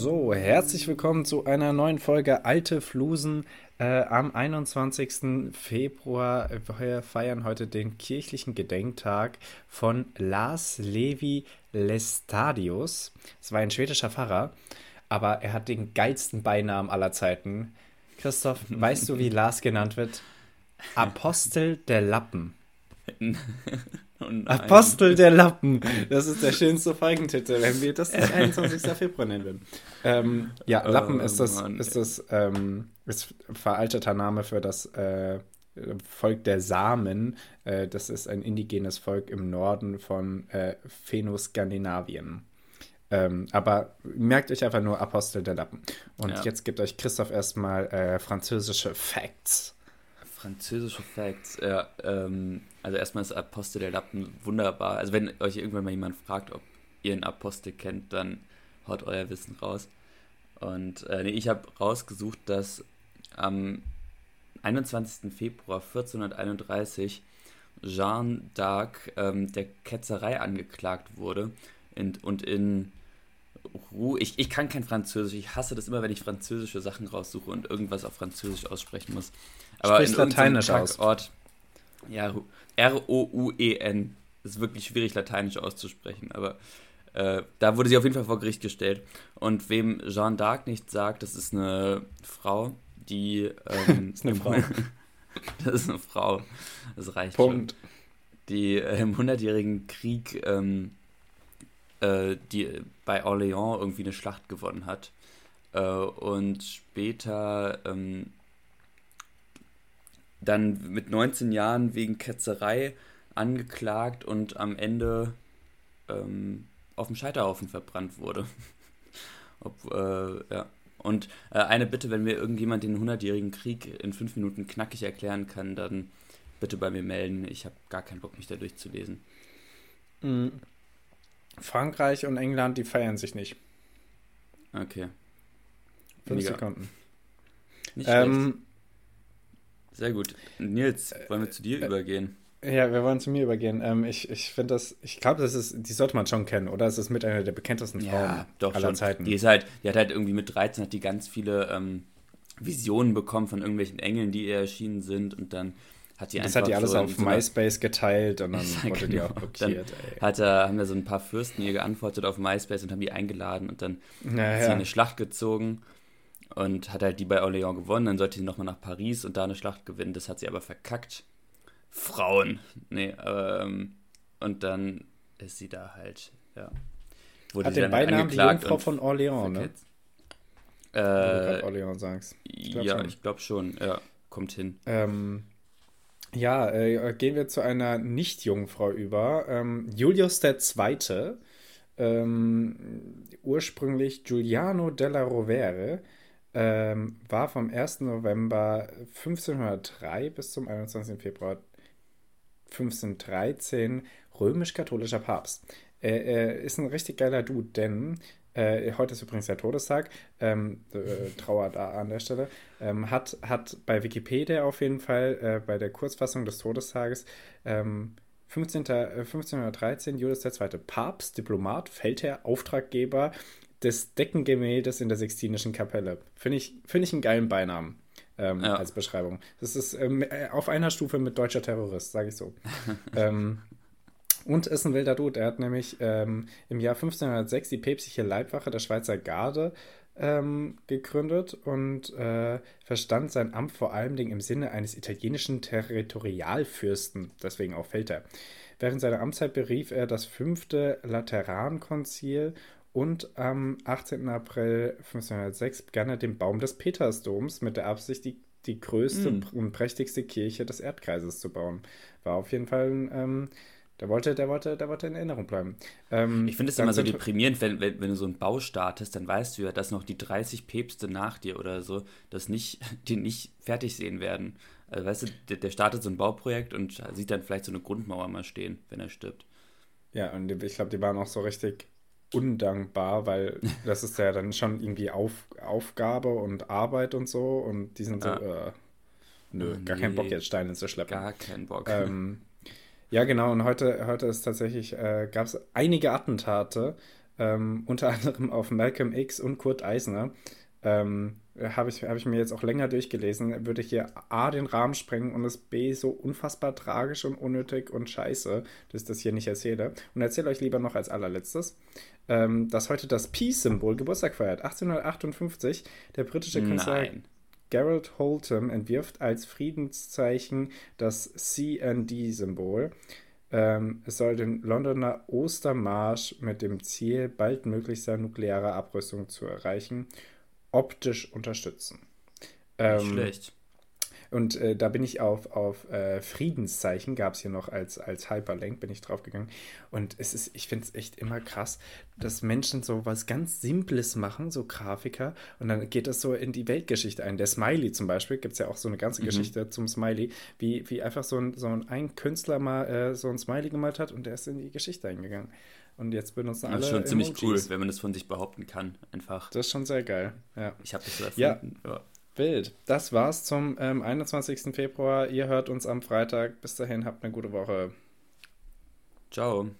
So, herzlich willkommen zu einer neuen Folge Alte Flusen äh, am 21. Februar. Wir feiern heute den kirchlichen Gedenktag von Lars Levi Lestadius. Es war ein schwedischer Pfarrer, aber er hat den geilsten Beinamen aller Zeiten. Christoph, weißt du, wie Lars genannt wird? Apostel der Lappen. Oh Apostel der Lappen. Das ist der schönste Folgentitel, wenn wir das nicht 21. Februar nennen würden. Ähm, ja, oh, Lappen ist das, Mann, ist das ähm, ist veralteter Name für das äh, Volk der Samen. Äh, das ist ein indigenes Volk im Norden von äh, Fenoskandinavien. Ähm, aber merkt euch einfach nur Apostel der Lappen. Und ja. jetzt gibt euch Christoph erstmal äh, französische Facts. Französische Facts, ja. Ähm, also erstmal ist Apostel der Lappen wunderbar. Also wenn euch irgendwann mal jemand fragt, ob ihr einen Apostel kennt, dann haut euer Wissen raus. Und äh, nee, ich habe rausgesucht, dass am 21. Februar 1431 Jeanne d'Arc ähm, der Ketzerei angeklagt wurde und, und in Ruhe. Ich, ich kann kein Französisch. Ich hasse das immer, wenn ich französische Sachen raussuche und irgendwas auf Französisch aussprechen muss. Aber Sprichst in Lateinisch aus. Ort, ja, R-O-U-E-N. Ist wirklich schwierig, Lateinisch auszusprechen, aber äh, da wurde sie auf jeden Fall vor Gericht gestellt. Und wem Jeanne d'Arc nicht sagt, das ist eine Frau, die. Ähm, das ist eine Frau. das ist eine Frau. Das reicht Punkt. Schon. Die äh, im Hundertjährigen Krieg ähm, äh, die bei Orléans irgendwie eine Schlacht gewonnen hat. Äh, und später ähm, dann mit 19 Jahren wegen Ketzerei angeklagt und am Ende ähm, auf dem Scheiterhaufen verbrannt wurde. Ob, äh, ja. Und äh, eine Bitte, wenn mir irgendjemand den 100-jährigen Krieg in fünf Minuten knackig erklären kann, dann bitte bei mir melden. Ich habe gar keinen Bock, mich da durchzulesen. Mhm. Frankreich und England, die feiern sich nicht. Okay. Fünf Sekunden. Nicht ähm, Sehr gut. Nils, wollen wir zu dir äh, übergehen? Ja, wir wollen zu mir übergehen. Ähm, ich ich finde das, ich glaube, das ist, die sollte man schon kennen, oder? Es ist mit einer der bekanntesten Frauen ja, doch, aller schon. Zeiten. Die ist halt, die hat halt irgendwie mit 13 hat die ganz viele ähm, Visionen bekommen von irgendwelchen Engeln, die ihr erschienen sind und dann hat die das hat die alles so auf so MySpace geteilt und dann ja, wurde genau. die auch blockiert. Hat, haben ja so ein paar Fürsten ihr geantwortet auf MySpace und haben die eingeladen und dann naja. hat sie eine Schlacht gezogen und hat halt die bei Orléans gewonnen. Dann sollte sie nochmal nach Paris und da eine Schlacht gewinnen. Das hat sie aber verkackt. Frauen. Nee, ähm, und dann ist sie da halt, ja. Wurde hat den Beinamen die Jungfrau von Orléans, ne? Äh, Orléans sagst. Ich ja, schon. ich glaube schon, ja, kommt hin. Ähm, ja, äh, gehen wir zu einer Nicht-Jungfrau über. Ähm, Julius II., ähm, ursprünglich Giuliano della Rovere, ähm, war vom 1. November 1503 bis zum 21. Februar 1513 römisch-katholischer Papst. Er, er, ist ein richtig geiler Dude, denn äh, heute ist übrigens der Todestag, ähm, äh, Trauer da an der Stelle, ähm, hat, hat bei Wikipedia auf jeden Fall äh, bei der Kurzfassung des Todestages ähm, 15. 1513 äh, Julius II. Papst, Diplomat, Feldherr, Auftraggeber des Deckengemäldes in der Sixtinischen Kapelle. Finde ich, find ich einen geilen Beinamen. Ähm, ja. als Beschreibung. Das ist ähm, äh, auf einer Stufe mit deutscher Terrorist, sage ich so. ähm, und ist ein wilder Dude. Er hat nämlich ähm, im Jahr 1506 die päpstliche Leibwache der Schweizer Garde ähm, gegründet und äh, verstand sein Amt vor allem im Sinne eines italienischen Territorialfürsten, deswegen auch Feldherr. Während seiner Amtszeit berief er das fünfte Laterankonzil und am 18. April 1506 begann er den Baum des Petersdoms mit der Absicht, die, die größte mm. und prächtigste Kirche des Erdkreises zu bauen. War auf jeden Fall ein ähm, der wollte, der wollte, der wollte in Erinnerung bleiben. Ähm, ich finde es immer so deprimierend, wenn, wenn, wenn, du so einen Bau startest, dann weißt du ja, dass noch die 30 Päpste nach dir oder so das nicht, die nicht fertig sehen werden. Also, weißt du, der, der startet so ein Bauprojekt und sieht dann vielleicht so eine Grundmauer mal stehen, wenn er stirbt. Ja, und ich glaube, die waren auch so richtig undankbar, weil das ist ja dann schon irgendwie Auf, Aufgabe und Arbeit und so und die sind so, äh, nö, oh, gar nee, keinen Bock jetzt Steine zu schleppen. Gar keinen Bock. Ähm, ja, genau. Und heute, heute ist tatsächlich, äh, gab es einige Attentate ähm, unter anderem auf Malcolm X und Kurt Eisner. Ähm, habe ich, hab ich mir jetzt auch länger durchgelesen, würde hier A den Rahmen sprengen und es B so unfassbar tragisch und unnötig und scheiße, dass ich das hier nicht erzähle. Und erzähle euch lieber noch als allerletztes, ähm, dass heute das Peace-Symbol Geburtstag feiert. 1858, der britische Künstler Nein. Gerald Holtham entwirft als Friedenszeichen das CND-Symbol. Ähm, es soll den Londoner Ostermarsch mit dem Ziel baldmöglichster nuklearer Abrüstung zu erreichen optisch unterstützen. Ähm, Nicht schlecht. Und äh, da bin ich auf, auf äh, Friedenszeichen, gab es hier noch als, als Hyperlink, bin ich draufgegangen. Und es ist, ich finde es echt immer krass, dass Menschen so was ganz Simples machen, so Grafiker, und dann geht das so in die Weltgeschichte ein. Der Smiley zum Beispiel, gibt es ja auch so eine ganze mhm. Geschichte zum Smiley, wie, wie einfach so ein, so ein Künstler mal äh, so ein Smiley gemalt hat und der ist in die Geschichte eingegangen. Und jetzt benutzen alle. Das ist schon ziemlich cool, wenn man das von sich behaupten kann, einfach. Das ist schon sehr geil, ja. Ich habe das so erfunden. Ja. ja. Wild. Das war's zum ähm, 21. Februar. Ihr hört uns am Freitag. Bis dahin, habt eine gute Woche. Ciao.